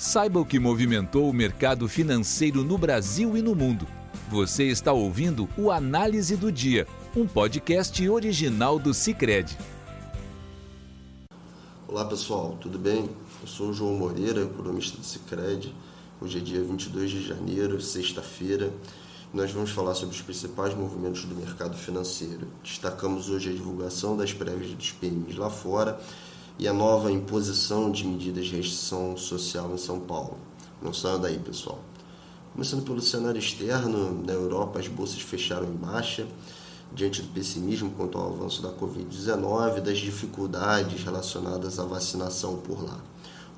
Saiba o que movimentou o mercado financeiro no Brasil e no mundo. Você está ouvindo o Análise do Dia, um podcast original do Cicred. Olá pessoal, tudo bem? Eu sou o João Moreira, economista do Cicred. Hoje é dia 22 de janeiro, sexta-feira. Nós vamos falar sobre os principais movimentos do mercado financeiro. Destacamos hoje a divulgação das prévias dos PMIs lá fora e a nova imposição de medidas de restrição social em São Paulo. Não saiam daí, pessoal. Começando pelo cenário externo, na Europa as bolsas fecharam em baixa, diante do pessimismo quanto ao avanço da Covid-19 e das dificuldades relacionadas à vacinação por lá.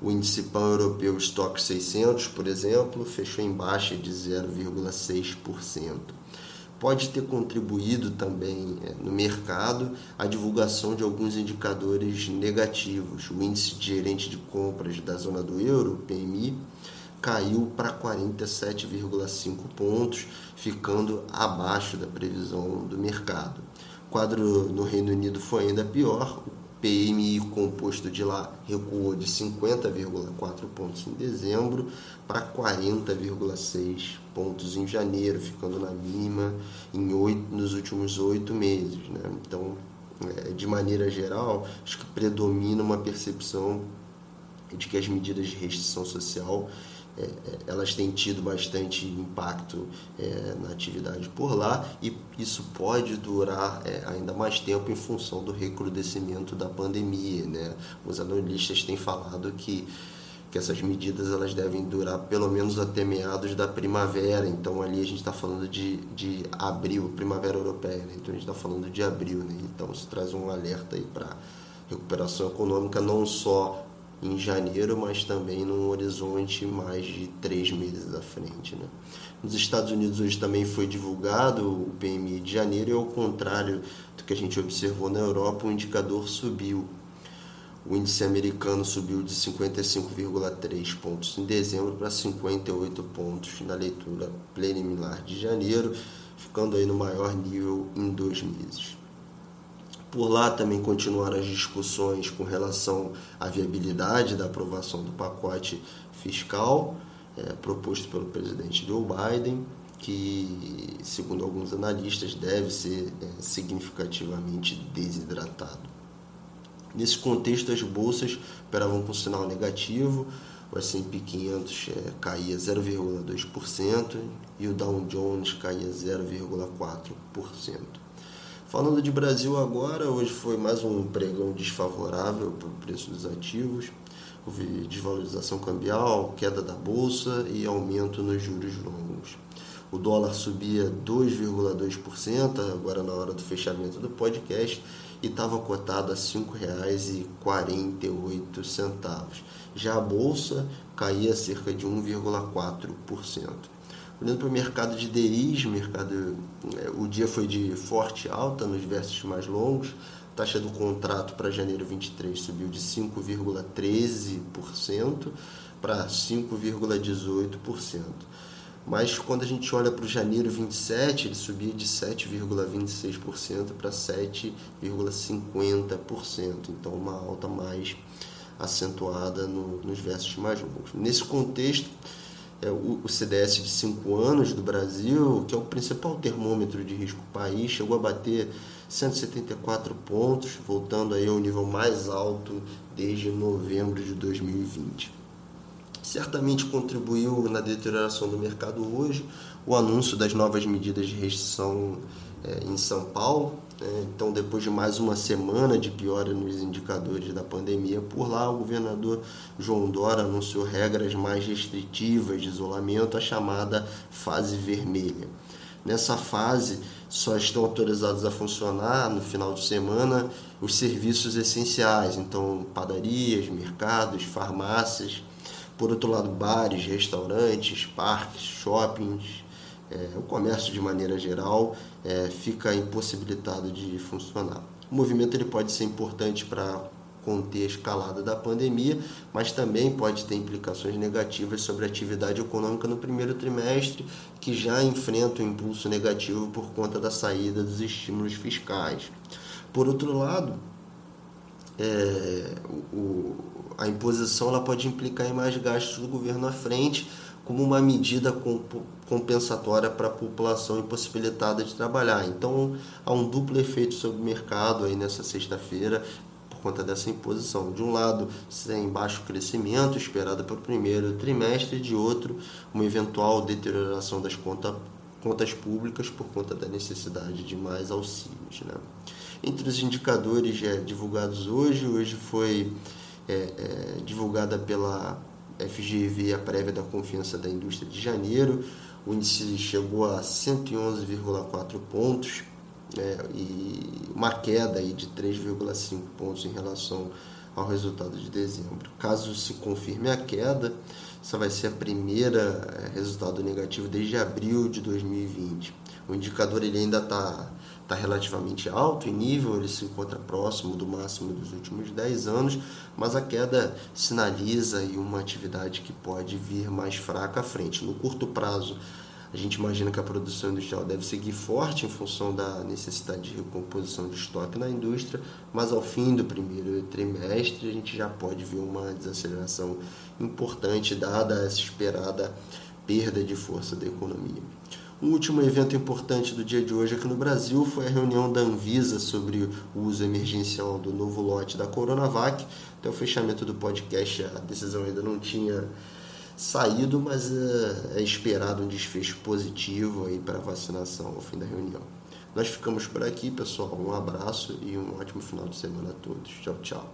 O índice pan-europeu Stock 600, por exemplo, fechou em baixa de 0,6% pode ter contribuído também é, no mercado a divulgação de alguns indicadores negativos. O índice de gerente de compras da zona do euro, PMI, caiu para 47,5 pontos, ficando abaixo da previsão do mercado. O quadro no Reino Unido foi ainda pior. O PMI composto de lá recuou de 50,4 pontos em dezembro para 40,6 pontos em janeiro, ficando na mínima em oito, nos últimos oito meses. Né? Então, é, de maneira geral, acho que predomina uma percepção de que as medidas de restrição social é, é, elas têm tido bastante impacto é, na atividade por lá e isso pode durar é, ainda mais tempo em função do recrudescimento da pandemia. Né? Os analistas têm falado que, que essas medidas elas devem durar pelo menos até meados da primavera, então ali a gente está falando de, de abril, primavera europeia, né? então a gente está falando de abril, né? então isso traz um alerta aí para recuperação econômica não só em janeiro, mas também num horizonte mais de três meses à frente. Né? Nos Estados Unidos hoje também foi divulgado o PMI de janeiro e ao contrário do que a gente observou na Europa, o indicador subiu. O índice americano subiu de 55,3 pontos em dezembro para 58 pontos na leitura preliminar de janeiro, ficando aí no maior nível em dois meses. Por lá também continuaram as discussões com relação à viabilidade da aprovação do pacote fiscal é, proposto pelo presidente Joe Biden, que, segundo alguns analistas, deve ser é, significativamente desidratado. Nesse contexto, as bolsas operavam com sinal negativo, o S&P 500 é, caía 0,2% e o Dow Jones caía 0,4%. Falando de Brasil agora, hoje foi mais um pregão desfavorável para o preço dos ativos. Houve desvalorização cambial, queda da bolsa e aumento nos juros longos. O dólar subia 2,2% agora na hora do fechamento do podcast e estava cotado a R$ 5,48. Já a bolsa caía cerca de 1,4%. Olhando para o mercado de DIs, mercado, é, o dia foi de forte alta nos versos mais longos. Taxa do contrato para janeiro 23 subiu de 5,13% para 5,18%. Mas quando a gente olha para o janeiro 27, ele subia de 7,26% para 7,50%. Então, uma alta mais acentuada no, nos versos mais longos. Nesse contexto, é, o, o CDS de 5 anos do Brasil, que é o principal termômetro de risco do país, chegou a bater 174 pontos, voltando aí ao nível mais alto desde novembro de 2020. Certamente contribuiu na deterioração do mercado hoje o anúncio das novas medidas de restrição é, em São Paulo? Então, depois de mais uma semana de piora nos indicadores da pandemia por lá, o governador João Dória anunciou regras mais restritivas de isolamento, a chamada fase vermelha. Nessa fase, só estão autorizados a funcionar no final de semana os serviços essenciais, então padarias, mercados, farmácias. Por outro lado, bares, restaurantes, parques, shoppings, é, o comércio de maneira geral é, fica impossibilitado de funcionar. O movimento ele pode ser importante para conter a escalada da pandemia, mas também pode ter implicações negativas sobre a atividade econômica no primeiro trimestre, que já enfrenta um impulso negativo por conta da saída dos estímulos fiscais. Por outro lado, é, o, a imposição ela pode implicar em mais gastos do governo à frente, como uma medida compensatória para a população impossibilitada de trabalhar. Então, há um duplo efeito sobre o mercado aí nessa sexta-feira por conta dessa imposição. De um lado, sem baixo crescimento esperado para o primeiro trimestre, de outro, uma eventual deterioração das contas contas públicas por conta da necessidade de mais auxílios. Né? Entre os indicadores é, divulgados hoje, hoje foi é, é, divulgada pela FGV a prévia da confiança da indústria de janeiro, o índice chegou a 111,4 pontos é, e uma queda aí de 3,5 pontos em relação ao resultado de dezembro. Caso se confirme a queda, essa vai ser a primeira é, resultado negativo desde abril de 2020. O indicador ele ainda está tá relativamente alto em nível, ele se encontra próximo do máximo dos últimos 10 anos, mas a queda sinaliza aí uma atividade que pode vir mais fraca à frente. No curto prazo, a gente imagina que a produção industrial deve seguir forte em função da necessidade de recomposição de estoque na indústria, mas ao fim do primeiro trimestre a gente já pode ver uma desaceleração importante dada essa esperada perda de força da economia. Um último evento importante do dia de hoje aqui no Brasil foi a reunião da Anvisa sobre o uso emergencial do novo lote da Coronavac. Até o fechamento do podcast, a decisão ainda não tinha saído, mas é, é esperado um desfecho positivo aí para a vacinação ao fim da reunião. Nós ficamos por aqui, pessoal. Um abraço e um ótimo final de semana a todos. Tchau, tchau.